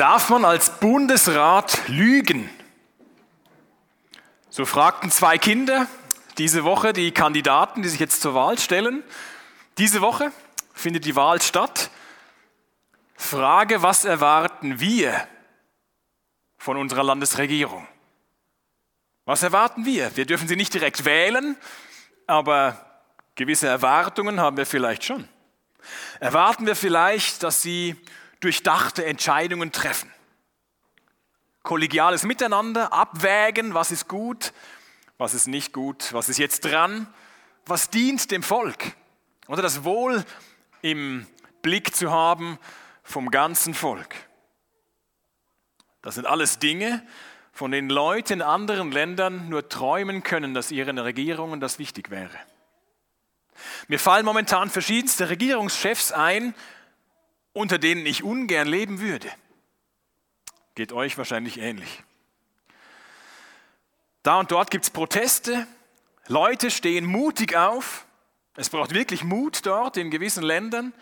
Darf man als Bundesrat lügen? So fragten zwei Kinder diese Woche die Kandidaten, die sich jetzt zur Wahl stellen. Diese Woche findet die Wahl statt. Frage, was erwarten wir von unserer Landesregierung? Was erwarten wir? Wir dürfen sie nicht direkt wählen, aber gewisse Erwartungen haben wir vielleicht schon. Erwarten wir vielleicht, dass sie durchdachte Entscheidungen treffen. Kollegiales Miteinander, abwägen, was ist gut, was ist nicht gut, was ist jetzt dran, was dient dem Volk. Oder das Wohl im Blick zu haben vom ganzen Volk. Das sind alles Dinge, von denen Leute in anderen Ländern nur träumen können, dass ihren Regierungen das wichtig wäre. Mir fallen momentan verschiedenste Regierungschefs ein, unter denen ich ungern leben würde. Geht euch wahrscheinlich ähnlich. Da und dort gibt es Proteste, Leute stehen mutig auf, es braucht wirklich Mut dort in gewissen Ländern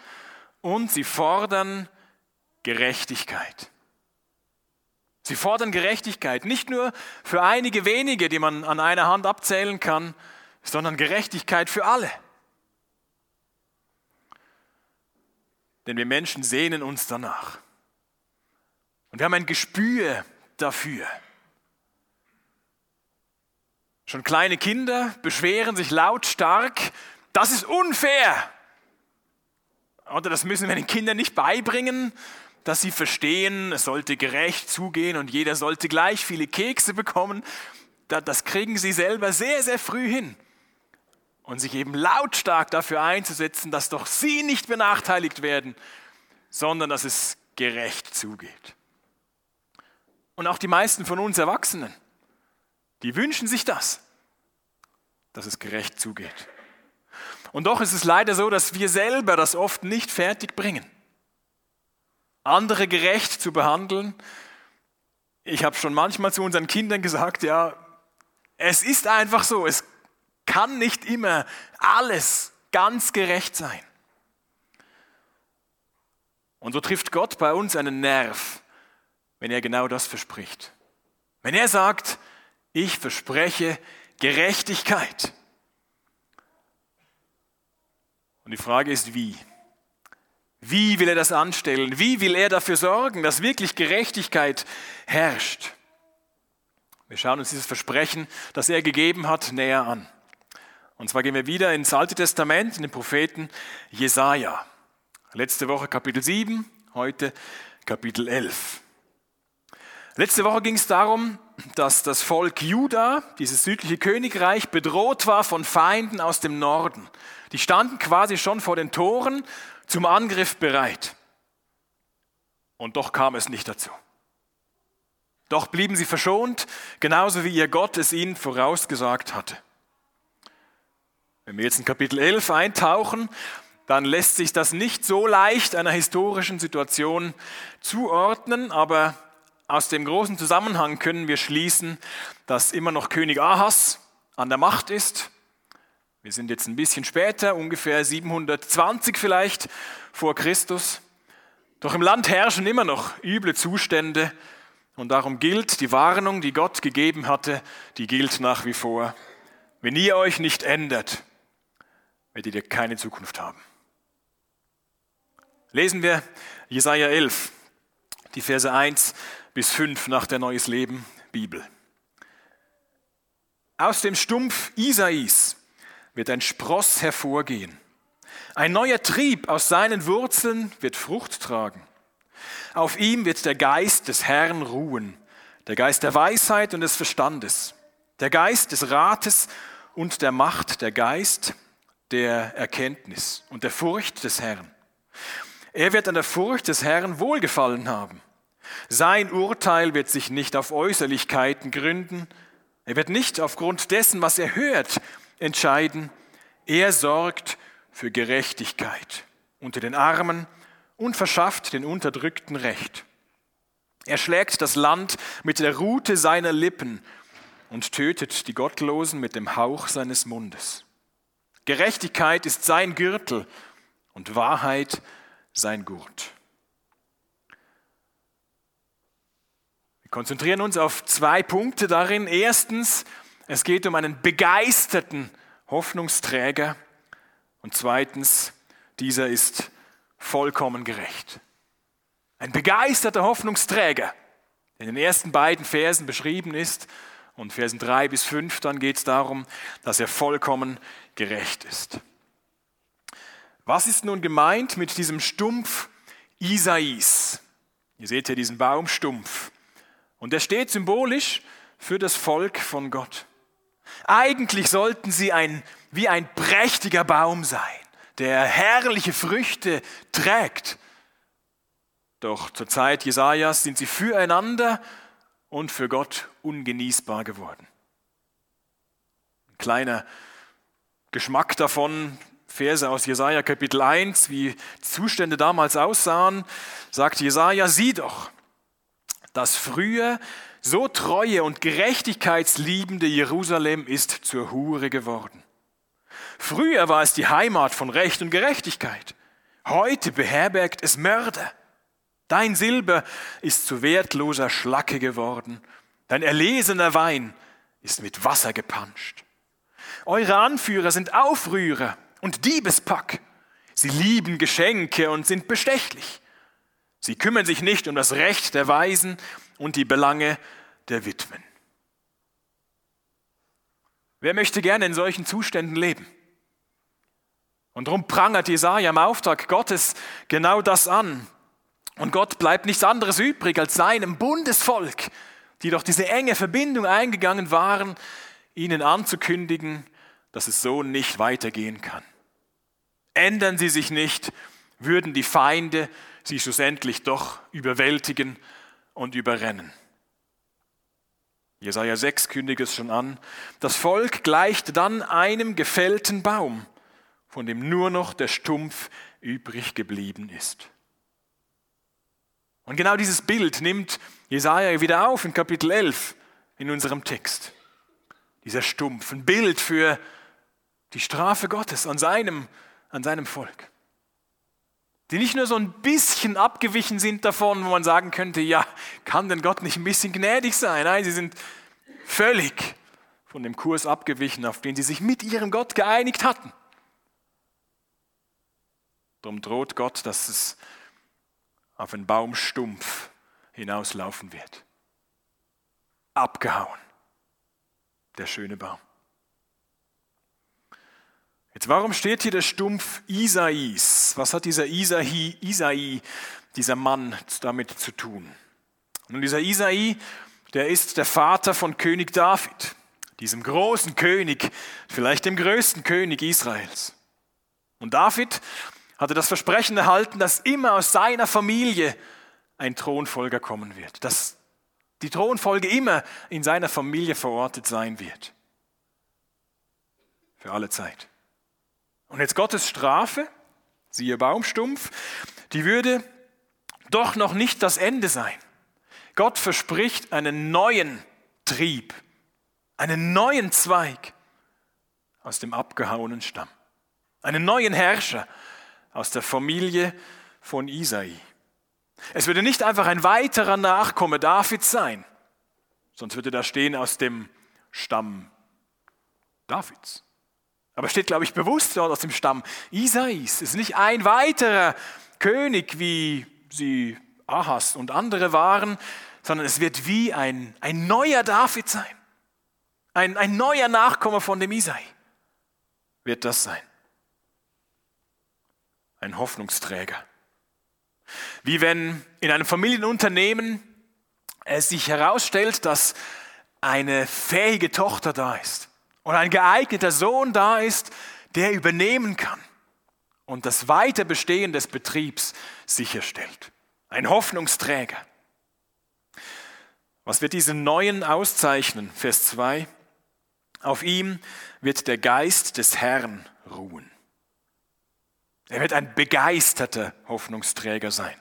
und sie fordern Gerechtigkeit. Sie fordern Gerechtigkeit, nicht nur für einige wenige, die man an einer Hand abzählen kann, sondern Gerechtigkeit für alle. Denn wir Menschen sehnen uns danach. Und wir haben ein Gespür dafür. Schon kleine Kinder beschweren sich lautstark, das ist unfair. Oder das müssen wir den Kindern nicht beibringen, dass sie verstehen, es sollte gerecht zugehen und jeder sollte gleich viele Kekse bekommen. Das kriegen sie selber sehr, sehr früh hin und sich eben lautstark dafür einzusetzen, dass doch sie nicht benachteiligt werden, sondern dass es gerecht zugeht. Und auch die meisten von uns Erwachsenen, die wünschen sich das, dass es gerecht zugeht. Und doch ist es leider so, dass wir selber das oft nicht fertig bringen, andere gerecht zu behandeln. Ich habe schon manchmal zu unseren Kindern gesagt, ja, es ist einfach so, es kann nicht immer alles ganz gerecht sein. Und so trifft Gott bei uns einen Nerv, wenn er genau das verspricht. Wenn er sagt, ich verspreche Gerechtigkeit. Und die Frage ist, wie? Wie will er das anstellen? Wie will er dafür sorgen, dass wirklich Gerechtigkeit herrscht? Wir schauen uns dieses Versprechen, das er gegeben hat, näher an. Und zwar gehen wir wieder ins Alte Testament, in den Propheten Jesaja. Letzte Woche Kapitel 7, heute Kapitel 11. Letzte Woche ging es darum, dass das Volk Juda, dieses südliche Königreich, bedroht war von Feinden aus dem Norden. Die standen quasi schon vor den Toren zum Angriff bereit. Und doch kam es nicht dazu. Doch blieben sie verschont, genauso wie ihr Gott es ihnen vorausgesagt hatte. Wenn wir jetzt in Kapitel 11 eintauchen, dann lässt sich das nicht so leicht einer historischen Situation zuordnen, aber aus dem großen Zusammenhang können wir schließen, dass immer noch König Ahas an der Macht ist. Wir sind jetzt ein bisschen später, ungefähr 720 vielleicht vor Christus. Doch im Land herrschen immer noch üble Zustände und darum gilt die Warnung, die Gott gegeben hatte, die gilt nach wie vor. Wenn ihr euch nicht ändert, werdet ihr keine Zukunft haben. Lesen wir Jesaja 11, die Verse 1 bis 5 nach der Neues Leben Bibel. Aus dem Stumpf Isais wird ein Spross hervorgehen. Ein neuer Trieb aus seinen Wurzeln wird Frucht tragen. Auf ihm wird der Geist des Herrn ruhen, der Geist der Weisheit und des Verstandes, der Geist des Rates und der Macht, der Geist der Erkenntnis und der Furcht des Herrn. Er wird an der Furcht des Herrn wohlgefallen haben. Sein Urteil wird sich nicht auf Äußerlichkeiten gründen. Er wird nicht aufgrund dessen, was er hört, entscheiden. Er sorgt für Gerechtigkeit unter den Armen und verschafft den Unterdrückten Recht. Er schlägt das Land mit der Rute seiner Lippen und tötet die Gottlosen mit dem Hauch seines Mundes. Gerechtigkeit ist sein Gürtel und Wahrheit sein Gurt. Wir konzentrieren uns auf zwei Punkte darin. Erstens, es geht um einen begeisterten Hoffnungsträger. Und zweitens, dieser ist vollkommen gerecht. Ein begeisterter Hoffnungsträger, der in den ersten beiden Versen beschrieben ist. Und Versen drei bis fünf, dann geht es darum, dass er vollkommen gerecht ist. Was ist nun gemeint mit diesem Stumpf Isais? Ihr seht hier diesen Baumstumpf. Und der steht symbolisch für das Volk von Gott. Eigentlich sollten sie ein, wie ein prächtiger Baum sein, der herrliche Früchte trägt. Doch zur Zeit Jesajas sind sie füreinander und für Gott ungenießbar geworden. Ein kleiner Geschmack davon, Verse aus Jesaja Kapitel 1, wie Zustände damals aussahen, sagt Jesaja: Sieh doch, das früher so treue und gerechtigkeitsliebende Jerusalem ist zur Hure geworden. Früher war es die Heimat von Recht und Gerechtigkeit. Heute beherbergt es Mörder. Dein Silber ist zu wertloser Schlacke geworden. Dein erlesener Wein ist mit Wasser gepanscht. Eure Anführer sind Aufrührer und Diebespack. Sie lieben Geschenke und sind bestechlich. Sie kümmern sich nicht um das Recht der Weisen und die Belange der Witwen. Wer möchte gerne in solchen Zuständen leben? Und darum prangert Jesaja im Auftrag Gottes genau das an. Und Gott bleibt nichts anderes übrig, als seinem Bundesvolk, die doch diese enge Verbindung eingegangen waren, ihnen anzukündigen, dass es so nicht weitergehen kann. Ändern sie sich nicht, würden die Feinde sie schlussendlich doch überwältigen und überrennen. Jesaja 6 kündigt es schon an. Das Volk gleicht dann einem gefällten Baum, von dem nur noch der Stumpf übrig geblieben ist. Und genau dieses Bild nimmt Jesaja wieder auf in Kapitel 11 in unserem Text. Dieser Stumpf, ein Bild für die Strafe Gottes an seinem, an seinem Volk die nicht nur so ein bisschen abgewichen sind davon, wo man sagen könnte, ja, kann denn Gott nicht ein bisschen gnädig sein? Nein, sie sind völlig von dem Kurs abgewichen, auf den sie sich mit ihrem Gott geeinigt hatten. Darum droht Gott, dass es auf einen Baumstumpf hinauslaufen wird. Abgehauen, der schöne Baum. Jetzt, warum steht hier der Stumpf Isais? Was hat dieser Isai, Isai, dieser Mann damit zu tun? Nun, dieser Isai, der ist der Vater von König David, diesem großen König, vielleicht dem größten König Israels. Und David hatte das Versprechen erhalten, dass immer aus seiner Familie ein Thronfolger kommen wird, dass die Thronfolge immer in seiner Familie verortet sein wird. Für alle Zeit. Und jetzt Gottes Strafe, siehe Baumstumpf, die würde doch noch nicht das Ende sein. Gott verspricht einen neuen Trieb, einen neuen Zweig aus dem abgehauenen Stamm, einen neuen Herrscher aus der Familie von Isai. Es würde nicht einfach ein weiterer Nachkomme Davids sein, sonst würde da stehen aus dem Stamm Davids. Aber steht, glaube ich, bewusst dort aus dem Stamm Isais. Es ist nicht ein weiterer König, wie sie Ahas und andere waren, sondern es wird wie ein, ein neuer David sein. Ein, ein neuer Nachkomme von dem Isai wird das sein. Ein Hoffnungsträger. Wie wenn in einem Familienunternehmen es sich herausstellt, dass eine fähige Tochter da ist und ein geeigneter Sohn da ist, der übernehmen kann und das Weiterbestehen des Betriebs sicherstellt. Ein Hoffnungsträger. Was wird diesen Neuen auszeichnen? Vers 2. Auf ihm wird der Geist des Herrn ruhen. Er wird ein begeisterter Hoffnungsträger sein.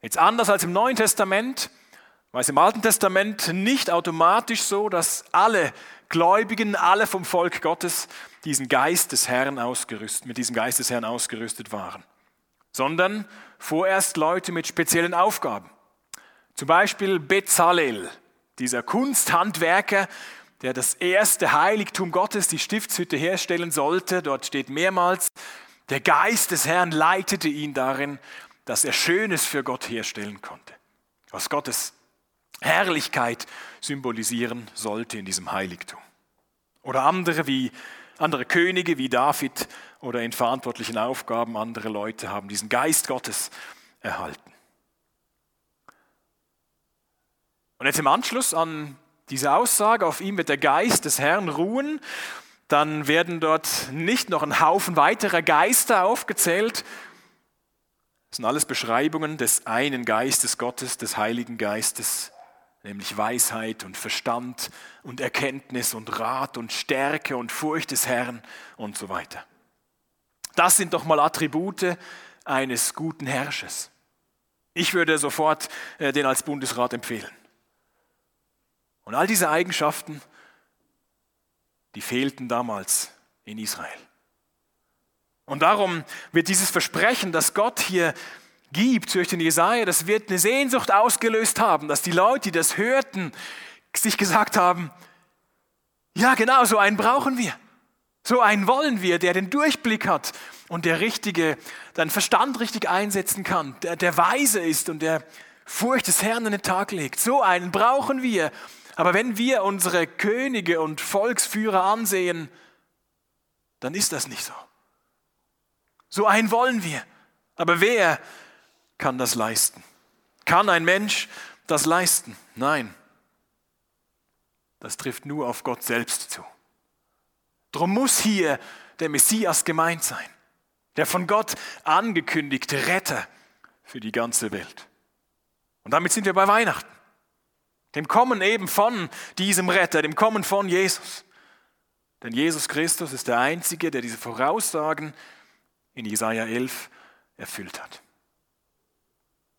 Jetzt anders als im Neuen Testament weil es im Alten Testament nicht automatisch so, dass alle Gläubigen, alle vom Volk Gottes diesen Geist des Herrn ausgerüstet, mit diesem Geist des Herrn ausgerüstet waren, sondern vorerst Leute mit speziellen Aufgaben. Zum Beispiel Bezalel, dieser Kunsthandwerker, der das erste Heiligtum Gottes, die Stiftshütte herstellen sollte. Dort steht mehrmals, der Geist des Herrn leitete ihn darin, dass er Schönes für Gott herstellen konnte, was Gottes Herrlichkeit symbolisieren sollte in diesem Heiligtum. Oder andere wie andere Könige wie David oder in verantwortlichen Aufgaben andere Leute haben diesen Geist Gottes erhalten. Und jetzt im Anschluss an diese Aussage, auf ihm wird der Geist des Herrn ruhen, dann werden dort nicht noch ein Haufen weiterer Geister aufgezählt. Das sind alles Beschreibungen des einen Geistes Gottes, des Heiligen Geistes, nämlich Weisheit und Verstand und Erkenntnis und Rat und Stärke und Furcht des Herrn und so weiter. Das sind doch mal Attribute eines guten Herrschers. Ich würde sofort äh, den als Bundesrat empfehlen. Und all diese Eigenschaften, die fehlten damals in Israel. Und darum wird dieses Versprechen, das Gott hier gibt durch den Jesaja, das wird eine Sehnsucht ausgelöst haben, dass die Leute, die das hörten, sich gesagt haben: Ja, genau, so einen brauchen wir. So einen wollen wir, der den Durchblick hat und der richtige, deinen Verstand richtig einsetzen kann, der, der weise ist und der Furcht des Herrn an den Tag legt. So einen brauchen wir. Aber wenn wir unsere Könige und Volksführer ansehen, dann ist das nicht so. So einen wollen wir. Aber wer kann das leisten? Kann ein Mensch das leisten? Nein. Das trifft nur auf Gott selbst zu. Drum muss hier der Messias gemeint sein, der von Gott angekündigte Retter für die ganze Welt. Und damit sind wir bei Weihnachten. Dem Kommen eben von diesem Retter, dem Kommen von Jesus. Denn Jesus Christus ist der Einzige, der diese Voraussagen in Jesaja 11 erfüllt hat.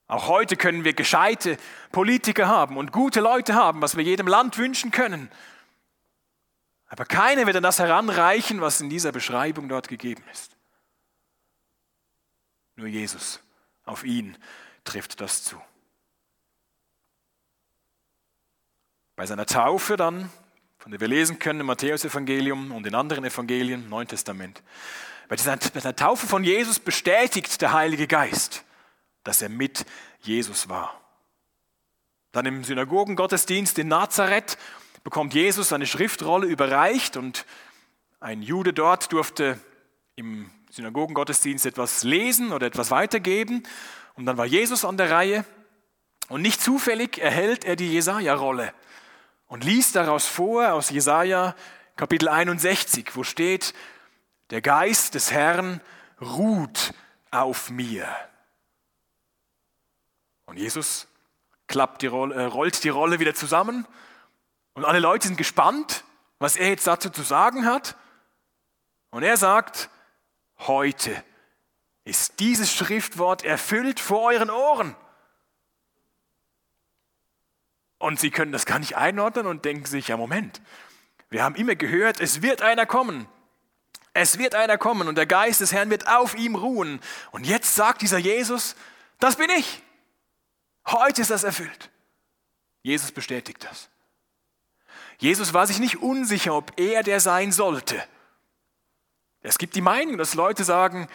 Auch heute können wir gescheite Politiker haben und gute Leute haben, was wir jedem Land wünschen können. Aber keiner wird an das heranreichen, was in dieser Beschreibung dort gegeben ist. Nur Jesus, auf ihn trifft das zu. Bei seiner Taufe dann, von der wir lesen können im Matthäusevangelium und in anderen Evangelien, im Neuen Testament, bei seiner Taufe von Jesus bestätigt der Heilige Geist, dass er mit Jesus war. Dann im Synagogengottesdienst in Nazareth bekommt Jesus eine Schriftrolle überreicht und ein Jude dort durfte im Synagogengottesdienst etwas lesen oder etwas weitergeben. Und dann war Jesus an der Reihe und nicht zufällig erhält er die Jesaja-Rolle und liest daraus vor aus Jesaja Kapitel 61, wo steht: Der Geist des Herrn ruht auf mir. Und Jesus klappt die Rolle, äh, rollt die Rolle wieder zusammen und alle Leute sind gespannt, was er jetzt dazu zu sagen hat. Und er sagt, heute ist dieses Schriftwort erfüllt vor euren Ohren. Und sie können das gar nicht einordnen und denken sich, ja Moment, wir haben immer gehört, es wird einer kommen. Es wird einer kommen und der Geist des Herrn wird auf ihm ruhen. Und jetzt sagt dieser Jesus, das bin ich. Heute ist das erfüllt. Jesus bestätigt das. Jesus war sich nicht unsicher, ob er der sein sollte. Es gibt die Meinung, dass Leute sagen,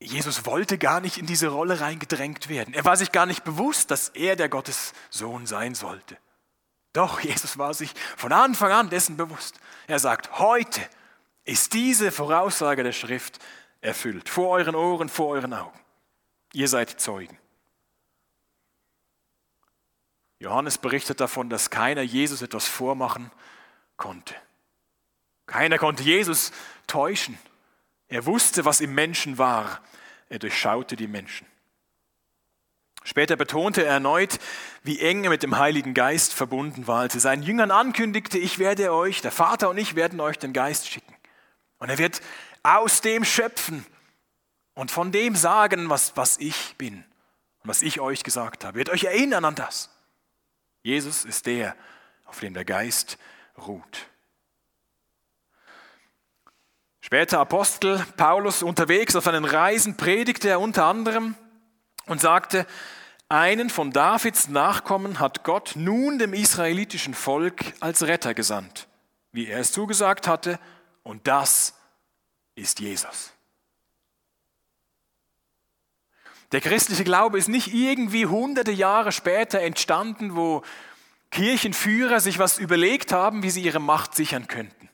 Jesus wollte gar nicht in diese Rolle reingedrängt werden. Er war sich gar nicht bewusst, dass er der Gottes Sohn sein sollte. Doch, Jesus war sich von Anfang an dessen bewusst. Er sagt, heute ist diese Voraussage der Schrift erfüllt. Vor euren Ohren, vor euren Augen. Ihr seid Zeugen. Johannes berichtet davon, dass keiner Jesus etwas vormachen konnte. Keiner konnte Jesus täuschen. Er wusste, was im Menschen war. Er durchschaute die Menschen. Später betonte er erneut, wie eng er mit dem Heiligen Geist verbunden war, als er seinen Jüngern ankündigte, ich werde euch, der Vater und ich werden euch den Geist schicken. Und er wird aus dem schöpfen und von dem sagen, was, was ich bin und was ich euch gesagt habe. Er wird euch erinnern an das. Jesus ist der, auf dem der Geist ruht. Später Apostel Paulus unterwegs auf seinen Reisen predigte er unter anderem und sagte, einen von Davids Nachkommen hat Gott nun dem israelitischen Volk als Retter gesandt, wie er es zugesagt hatte, und das ist Jesus. Der christliche Glaube ist nicht irgendwie hunderte Jahre später entstanden, wo Kirchenführer sich was überlegt haben, wie sie ihre Macht sichern könnten.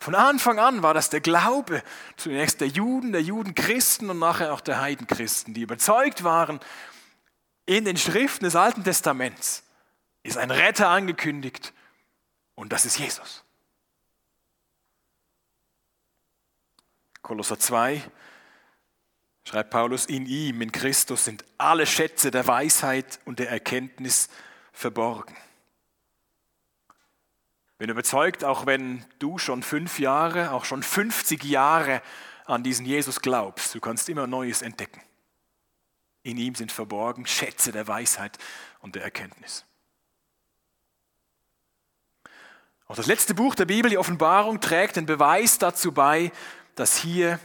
Von Anfang an war das der Glaube, zunächst der Juden, der Judenchristen und nachher auch der Heidenchristen, die überzeugt waren, in den Schriften des Alten Testaments ist ein Retter angekündigt und das ist Jesus. Kolosser 2 schreibt Paulus, in ihm, in Christus sind alle Schätze der Weisheit und der Erkenntnis verborgen. Bin überzeugt, auch wenn du schon fünf Jahre, auch schon 50 Jahre an diesen Jesus glaubst, du kannst immer Neues entdecken. In ihm sind verborgen Schätze der Weisheit und der Erkenntnis. Auch das letzte Buch der Bibel, die Offenbarung, trägt den Beweis dazu bei, dass hier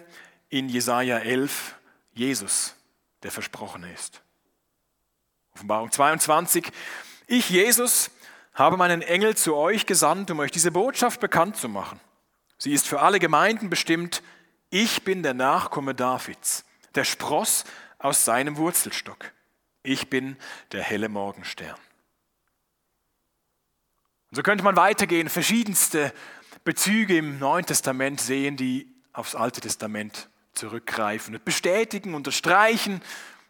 in Jesaja 11 Jesus der Versprochene ist. Offenbarung 22. Ich, Jesus, habe meinen Engel zu euch gesandt, um euch diese Botschaft bekannt zu machen. Sie ist für alle Gemeinden bestimmt. Ich bin der Nachkomme Davids, der Spross aus seinem Wurzelstock. Ich bin der helle Morgenstern. Und so könnte man weitergehen, verschiedenste Bezüge im Neuen Testament sehen, die aufs Alte Testament zurückgreifen und bestätigen, unterstreichen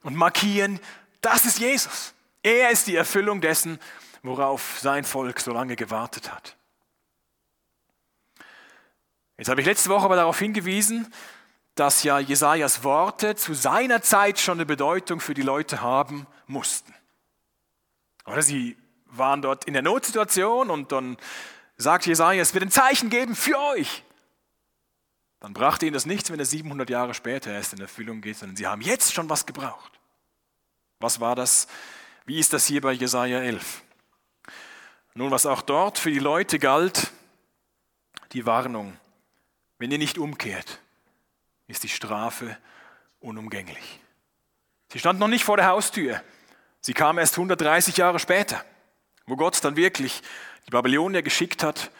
und markieren, das ist Jesus. Er ist die Erfüllung dessen, worauf sein Volk so lange gewartet hat. Jetzt habe ich letzte Woche aber darauf hingewiesen, dass ja Jesajas Worte zu seiner Zeit schon eine Bedeutung für die Leute haben mussten. Oder sie waren dort in der Notsituation und dann sagt Jesaja, es wird ein Zeichen geben für euch. Dann brachte ihnen das nichts, wenn er 700 Jahre später erst in Erfüllung geht, sondern sie haben jetzt schon was gebraucht. Was war das? Wie ist das hier bei Jesaja 11? Nun, was auch dort für die Leute galt, die Warnung, wenn ihr nicht umkehrt, ist die Strafe unumgänglich. Sie stand noch nicht vor der Haustür. Sie kam erst 130 Jahre später, wo Gott dann wirklich die Babylonier geschickt hat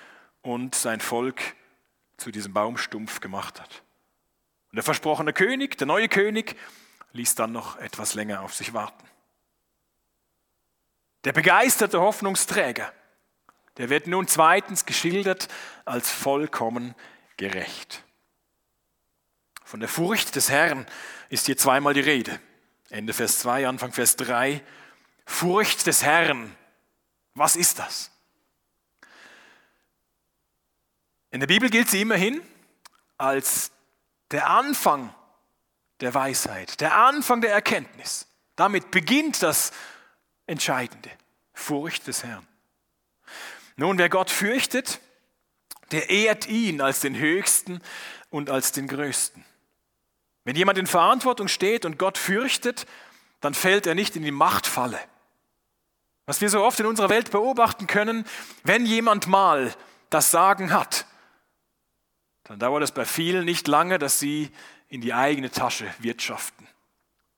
und sein Volk zu diesem Baumstumpf gemacht hat. Und der versprochene König, der neue König, ließ dann noch etwas länger auf sich warten. Der begeisterte Hoffnungsträger, der wird nun zweitens geschildert als vollkommen gerecht. Von der Furcht des Herrn ist hier zweimal die Rede. Ende Vers 2, Anfang Vers 3. Furcht des Herrn. Was ist das? In der Bibel gilt sie immerhin als der Anfang der Weisheit, der Anfang der Erkenntnis. Damit beginnt das Entscheidende. Furcht des Herrn. Nun, wer Gott fürchtet, der ehrt ihn als den Höchsten und als den Größten. Wenn jemand in Verantwortung steht und Gott fürchtet, dann fällt er nicht in die Machtfalle. Was wir so oft in unserer Welt beobachten können, wenn jemand mal das Sagen hat, dann dauert es bei vielen nicht lange, dass sie in die eigene Tasche wirtschaften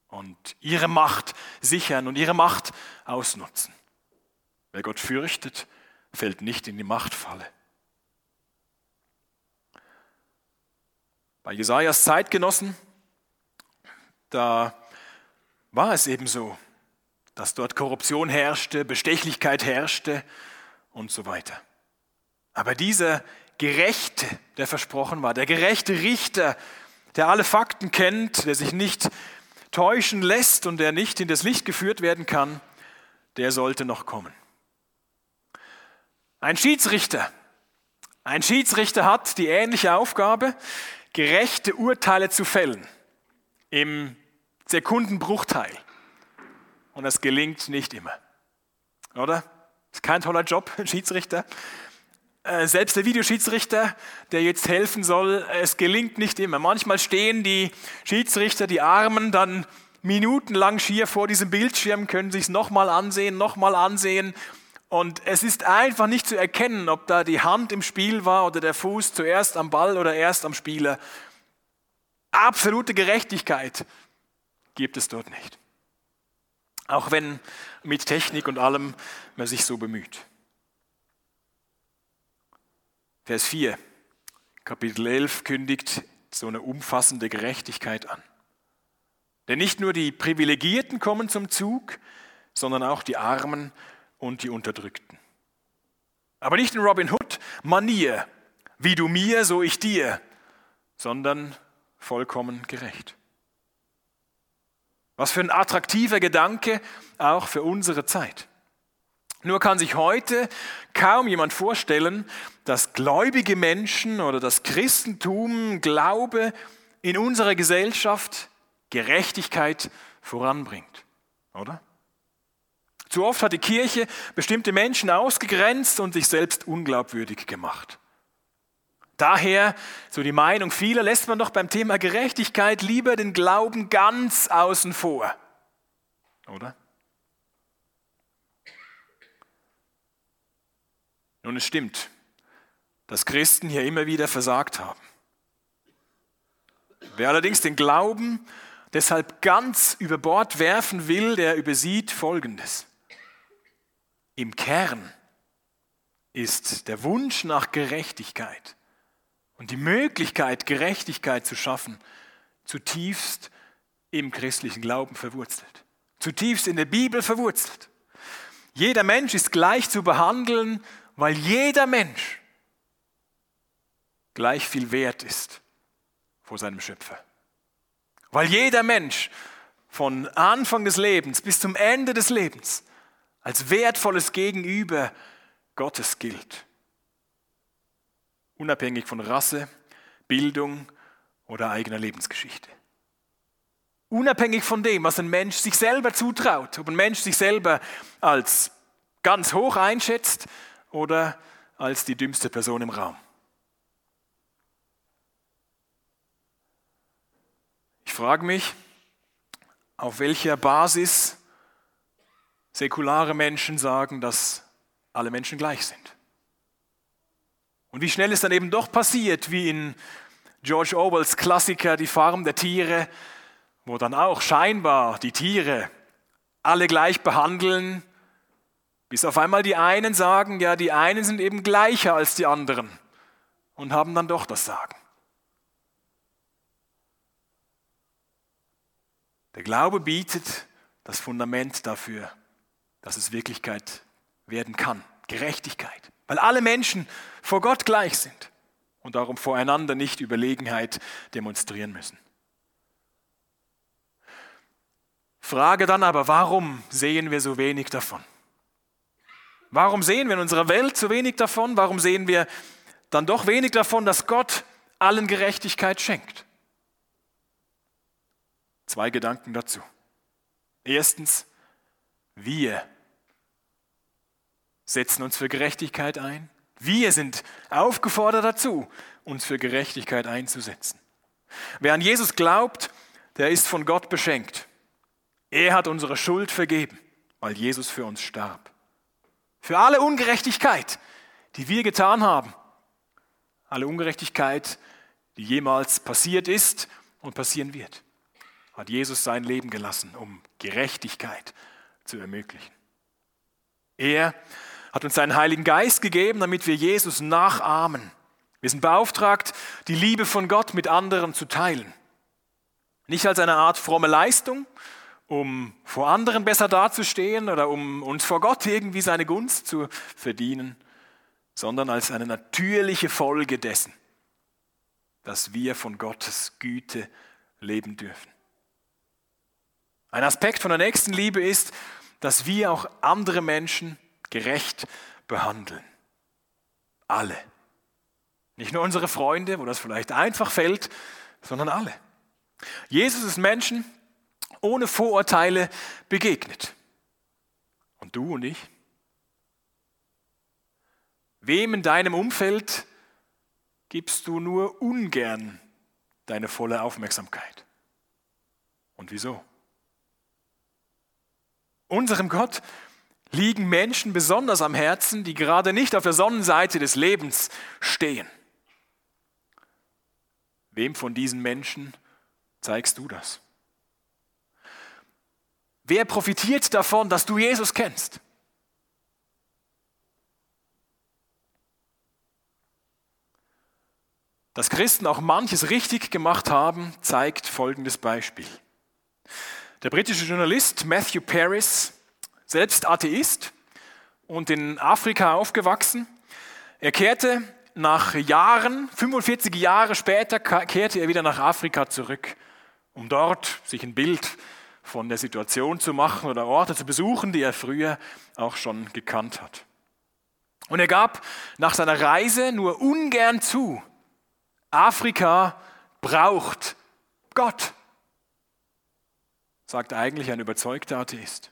und ihre Macht sichern und ihre Macht ausnutzen. Wer Gott fürchtet, fällt nicht in die Machtfalle. Bei Jesajas Zeitgenossen da war es eben so, dass dort Korruption herrschte, Bestechlichkeit herrschte und so weiter. Aber dieser Gerechte, der versprochen war, der gerechte Richter, der alle Fakten kennt, der sich nicht täuschen lässt und der nicht in das Licht geführt werden kann, der sollte noch kommen. Ein Schiedsrichter. Ein Schiedsrichter hat die ähnliche Aufgabe, gerechte Urteile zu fällen im Sekundenbruchteil. Und es gelingt nicht immer. Oder? Ist kein toller Job, ein Schiedsrichter. Äh, selbst der Videoschiedsrichter, der jetzt helfen soll, es gelingt nicht immer. Manchmal stehen die Schiedsrichter, die Armen, dann minutenlang schier vor diesem Bildschirm, können sich es nochmal ansehen, nochmal ansehen. Und es ist einfach nicht zu erkennen, ob da die Hand im Spiel war oder der Fuß zuerst am Ball oder erst am Spieler. Absolute Gerechtigkeit gibt es dort nicht. Auch wenn mit Technik und allem man sich so bemüht. Vers 4, Kapitel 11 kündigt so eine umfassende Gerechtigkeit an. Denn nicht nur die Privilegierten kommen zum Zug, sondern auch die Armen und die Unterdrückten. Aber nicht in Robin Hood Manier, wie du mir, so ich dir, sondern vollkommen gerecht. Was für ein attraktiver Gedanke auch für unsere Zeit. Nur kann sich heute kaum jemand vorstellen, dass gläubige Menschen oder das Christentum, Glaube in unserer Gesellschaft Gerechtigkeit voranbringt, oder? Zu oft hat die Kirche bestimmte Menschen ausgegrenzt und sich selbst unglaubwürdig gemacht. Daher, so die Meinung vieler, lässt man doch beim Thema Gerechtigkeit lieber den Glauben ganz außen vor. Oder? Nun, es stimmt, dass Christen hier immer wieder versagt haben. Wer allerdings den Glauben deshalb ganz über Bord werfen will, der übersieht Folgendes. Im Kern ist der Wunsch nach Gerechtigkeit und die Möglichkeit, Gerechtigkeit zu schaffen, zutiefst im christlichen Glauben verwurzelt, zutiefst in der Bibel verwurzelt. Jeder Mensch ist gleich zu behandeln, weil jeder Mensch gleich viel wert ist vor seinem Schöpfer. Weil jeder Mensch von Anfang des Lebens bis zum Ende des Lebens als wertvolles Gegenüber Gottes gilt unabhängig von Rasse, Bildung oder eigener Lebensgeschichte. Unabhängig von dem, was ein Mensch sich selber zutraut, ob ein Mensch sich selber als ganz hoch einschätzt oder als die dümmste Person im Raum. Ich frage mich, auf welcher Basis säkulare Menschen sagen, dass alle Menschen gleich sind. Und wie schnell es dann eben doch passiert, wie in George Orwells Klassiker Die Farm der Tiere, wo dann auch scheinbar die Tiere alle gleich behandeln, bis auf einmal die einen sagen, ja, die einen sind eben gleicher als die anderen und haben dann doch das Sagen. Der Glaube bietet das Fundament dafür, dass es Wirklichkeit werden kann. Gerechtigkeit. Weil alle Menschen vor Gott gleich sind und darum voreinander nicht Überlegenheit demonstrieren müssen. Frage dann aber, warum sehen wir so wenig davon? Warum sehen wir in unserer Welt so wenig davon? Warum sehen wir dann doch wenig davon, dass Gott allen Gerechtigkeit schenkt? Zwei Gedanken dazu. Erstens, wir setzen uns für Gerechtigkeit ein. Wir sind aufgefordert dazu, uns für Gerechtigkeit einzusetzen. Wer an Jesus glaubt, der ist von Gott beschenkt. Er hat unsere Schuld vergeben, weil Jesus für uns starb. Für alle Ungerechtigkeit, die wir getan haben, alle Ungerechtigkeit, die jemals passiert ist und passieren wird, hat Jesus sein Leben gelassen, um Gerechtigkeit zu ermöglichen. Er hat uns seinen Heiligen Geist gegeben, damit wir Jesus nachahmen. Wir sind beauftragt, die Liebe von Gott mit anderen zu teilen. Nicht als eine Art fromme Leistung, um vor anderen besser dazustehen oder um uns vor Gott irgendwie seine Gunst zu verdienen, sondern als eine natürliche Folge dessen, dass wir von Gottes Güte leben dürfen. Ein Aspekt von der nächsten Liebe ist, dass wir auch andere Menschen gerecht behandeln. Alle. Nicht nur unsere Freunde, wo das vielleicht einfach fällt, sondern alle. Jesus ist Menschen ohne Vorurteile begegnet. Und du und ich? Wem in deinem Umfeld gibst du nur ungern deine volle Aufmerksamkeit? Und wieso? Unserem Gott liegen Menschen besonders am Herzen, die gerade nicht auf der Sonnenseite des Lebens stehen. Wem von diesen Menschen zeigst du das? Wer profitiert davon, dass du Jesus kennst? Dass Christen auch manches richtig gemacht haben, zeigt folgendes Beispiel. Der britische Journalist Matthew Paris, selbst Atheist und in Afrika aufgewachsen, er kehrte nach Jahren, 45 Jahre später, kehrte er wieder nach Afrika zurück, um dort sich ein Bild von der Situation zu machen oder Orte zu besuchen, die er früher auch schon gekannt hat. Und er gab nach seiner Reise nur ungern zu, Afrika braucht Gott, sagt eigentlich ein überzeugter Atheist.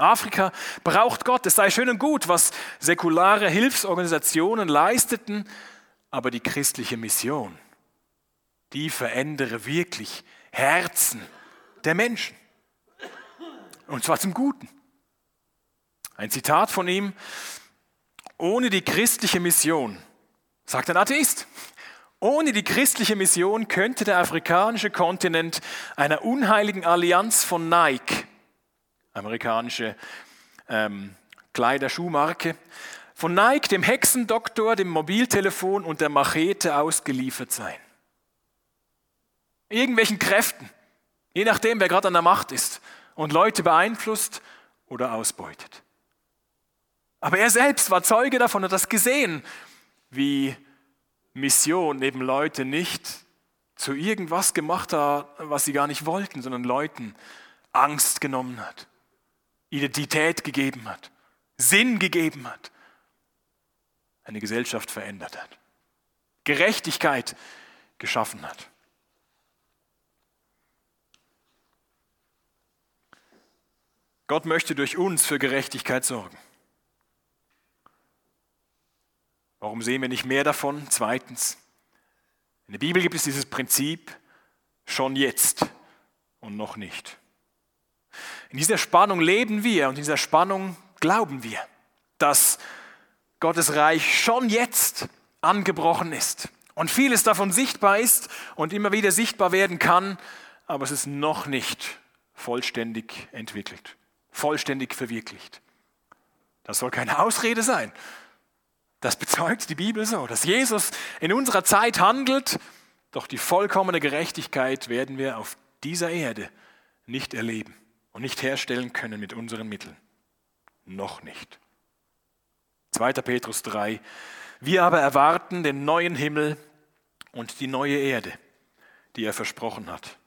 Afrika braucht Gott. Es sei schön und gut, was säkulare Hilfsorganisationen leisteten, aber die christliche Mission, die verändere wirklich Herzen der Menschen. Und zwar zum Guten. Ein Zitat von ihm, ohne die christliche Mission, sagt ein Atheist, ohne die christliche Mission könnte der afrikanische Kontinent einer unheiligen Allianz von Nike, amerikanische ähm, Kleiderschuhmarke, von Nike, dem Hexendoktor, dem Mobiltelefon und der Machete ausgeliefert sein. Irgendwelchen Kräften, je nachdem, wer gerade an der Macht ist und Leute beeinflusst oder ausbeutet. Aber er selbst war Zeuge davon und hat das gesehen, wie Mission eben Leute nicht zu irgendwas gemacht hat, was sie gar nicht wollten, sondern Leuten Angst genommen hat, Identität gegeben hat, Sinn gegeben hat, eine Gesellschaft verändert hat, Gerechtigkeit geschaffen hat. Gott möchte durch uns für Gerechtigkeit sorgen. Warum sehen wir nicht mehr davon? Zweitens, in der Bibel gibt es dieses Prinzip schon jetzt und noch nicht. In dieser Spannung leben wir und in dieser Spannung glauben wir, dass Gottes Reich schon jetzt angebrochen ist und vieles davon sichtbar ist und immer wieder sichtbar werden kann, aber es ist noch nicht vollständig entwickelt vollständig verwirklicht. Das soll keine Ausrede sein. Das bezeugt die Bibel so, dass Jesus in unserer Zeit handelt, doch die vollkommene Gerechtigkeit werden wir auf dieser Erde nicht erleben und nicht herstellen können mit unseren Mitteln. Noch nicht. 2. Petrus 3. Wir aber erwarten den neuen Himmel und die neue Erde, die er versprochen hat.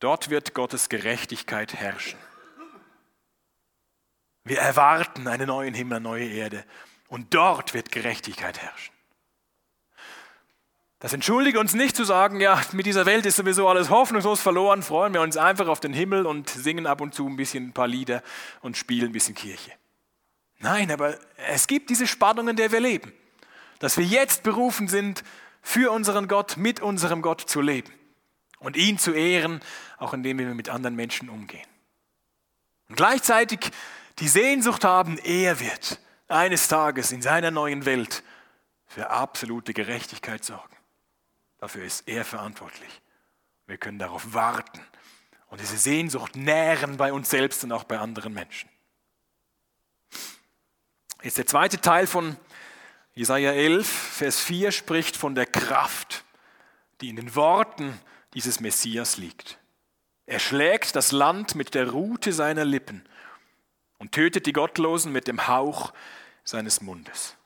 Dort wird Gottes Gerechtigkeit herrschen. Wir erwarten einen neuen Himmel, eine neue Erde. Und dort wird Gerechtigkeit herrschen. Das entschuldige uns nicht zu sagen, ja, mit dieser Welt ist sowieso alles hoffnungslos verloren, freuen wir uns einfach auf den Himmel und singen ab und zu ein bisschen ein paar Lieder und spielen ein bisschen Kirche. Nein, aber es gibt diese Spannung, in der wir leben. Dass wir jetzt berufen sind, für unseren Gott, mit unserem Gott zu leben und ihn zu ehren, auch indem wir mit anderen Menschen umgehen. Und gleichzeitig die Sehnsucht haben, er wird eines Tages in seiner neuen Welt für absolute Gerechtigkeit sorgen. Dafür ist er verantwortlich. Wir können darauf warten und diese Sehnsucht nähren bei uns selbst und auch bei anderen Menschen. Jetzt der zweite Teil von Jesaja 11, Vers 4 spricht von der Kraft, die in den Worten dieses Messias liegt. Er schlägt das Land mit der Rute seiner Lippen und tötet die Gottlosen mit dem Hauch seines Mundes.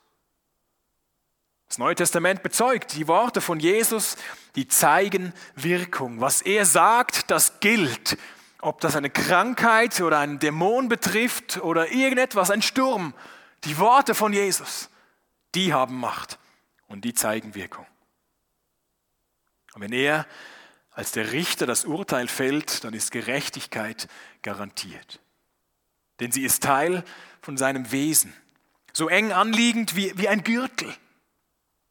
Das Neue Testament bezeugt die Worte von Jesus, die zeigen Wirkung. Was er sagt, das gilt. Ob das eine Krankheit oder einen Dämon betrifft oder irgendetwas, ein Sturm. Die Worte von Jesus, die haben Macht und die zeigen Wirkung. Und wenn er als der Richter das Urteil fällt, dann ist Gerechtigkeit garantiert denn sie ist Teil von seinem Wesen. So eng anliegend wie, wie ein Gürtel,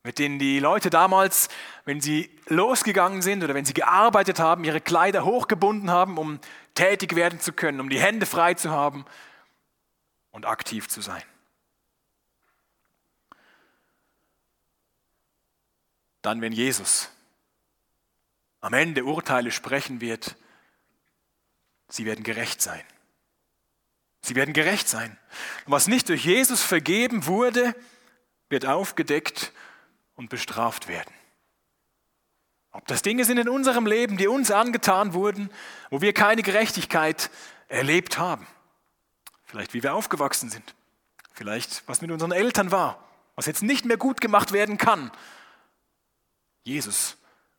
mit denen die Leute damals, wenn sie losgegangen sind oder wenn sie gearbeitet haben, ihre Kleider hochgebunden haben, um tätig werden zu können, um die Hände frei zu haben und aktiv zu sein. Dann, wenn Jesus am Ende Urteile sprechen wird, sie werden gerecht sein Sie werden gerecht sein. Und was nicht durch Jesus vergeben wurde, wird aufgedeckt und bestraft werden. Ob das Dinge sind in unserem Leben, die uns angetan wurden, wo wir keine Gerechtigkeit erlebt haben. Vielleicht wie wir aufgewachsen sind. Vielleicht was mit unseren Eltern war, was jetzt nicht mehr gut gemacht werden kann. Jesus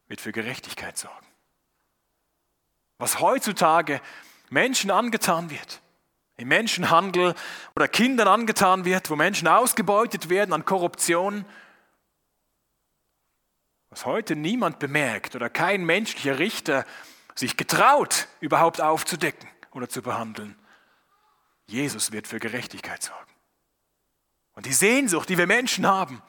wird für Gerechtigkeit sorgen. Was heutzutage Menschen angetan wird, im Menschenhandel oder Kindern angetan wird, wo Menschen ausgebeutet werden an Korruption, was heute niemand bemerkt oder kein menschlicher Richter sich getraut, überhaupt aufzudecken oder zu behandeln. Jesus wird für Gerechtigkeit sorgen. Und die Sehnsucht, die wir Menschen haben,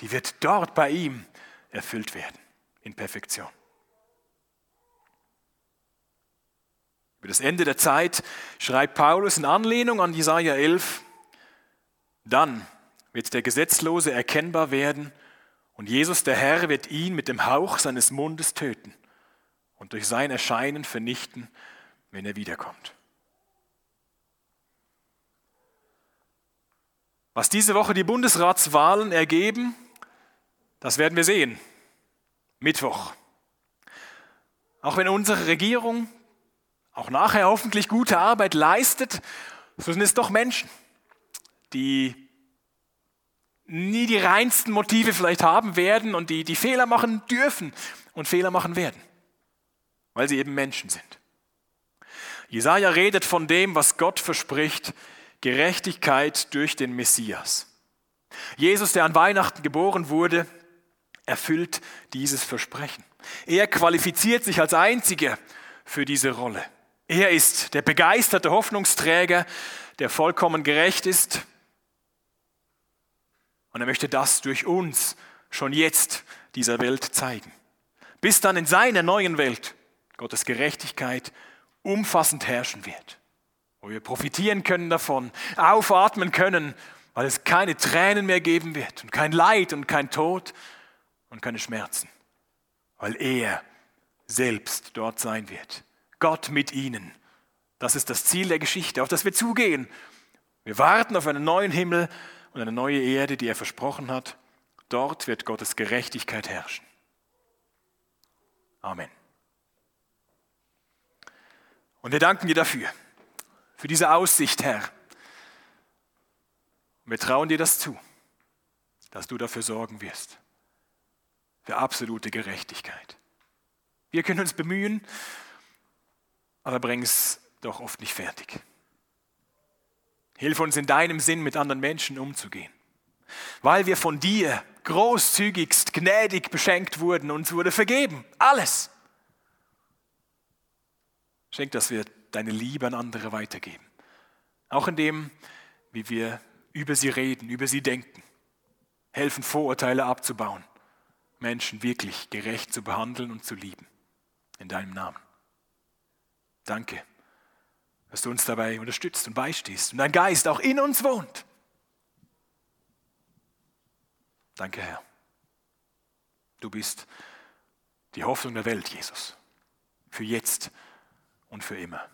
die wird dort bei ihm erfüllt werden, in Perfektion. Über das Ende der Zeit schreibt Paulus in Anlehnung an Jesaja 11, dann wird der Gesetzlose erkennbar werden und Jesus, der Herr, wird ihn mit dem Hauch seines Mundes töten und durch sein Erscheinen vernichten, wenn er wiederkommt. Was diese Woche die Bundesratswahlen ergeben, das werden wir sehen. Mittwoch. Auch wenn unsere Regierung auch nachher hoffentlich gute Arbeit leistet, so sind es doch Menschen, die nie die reinsten Motive vielleicht haben werden und die, die Fehler machen dürfen und Fehler machen werden, weil sie eben Menschen sind. Jesaja redet von dem, was Gott verspricht, Gerechtigkeit durch den Messias. Jesus, der an Weihnachten geboren wurde, erfüllt dieses Versprechen. Er qualifiziert sich als einziger für diese Rolle. Er ist der begeisterte Hoffnungsträger, der vollkommen gerecht ist. Und er möchte das durch uns schon jetzt dieser Welt zeigen. Bis dann in seiner neuen Welt Gottes Gerechtigkeit umfassend herrschen wird. Wo wir profitieren können davon, aufatmen können, weil es keine Tränen mehr geben wird und kein Leid und kein Tod und keine Schmerzen. Weil er selbst dort sein wird. Gott mit ihnen. Das ist das Ziel der Geschichte, auf das wir zugehen. Wir warten auf einen neuen Himmel und eine neue Erde, die er versprochen hat. Dort wird Gottes Gerechtigkeit herrschen. Amen. Und wir danken dir dafür, für diese Aussicht, Herr. Wir trauen dir das zu, dass du dafür sorgen wirst, für absolute Gerechtigkeit. Wir können uns bemühen, aber bringen es doch oft nicht fertig. Hilf uns in deinem Sinn, mit anderen Menschen umzugehen. Weil wir von dir großzügigst, gnädig beschenkt wurden, uns wurde vergeben. Alles. Schenk, dass wir deine Liebe an andere weitergeben. Auch in dem, wie wir über sie reden, über sie denken. Helfen, Vorurteile abzubauen. Menschen wirklich gerecht zu behandeln und zu lieben. In deinem Namen. Danke, dass du uns dabei unterstützt und beistehst und dein Geist auch in uns wohnt. Danke, Herr. Du bist die Hoffnung der Welt, Jesus. Für jetzt und für immer.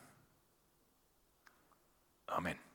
Amen.